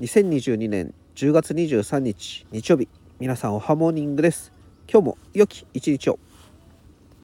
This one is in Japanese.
2022年10月23日日曜日。皆さんおはモーニングです。今日も良き一日を。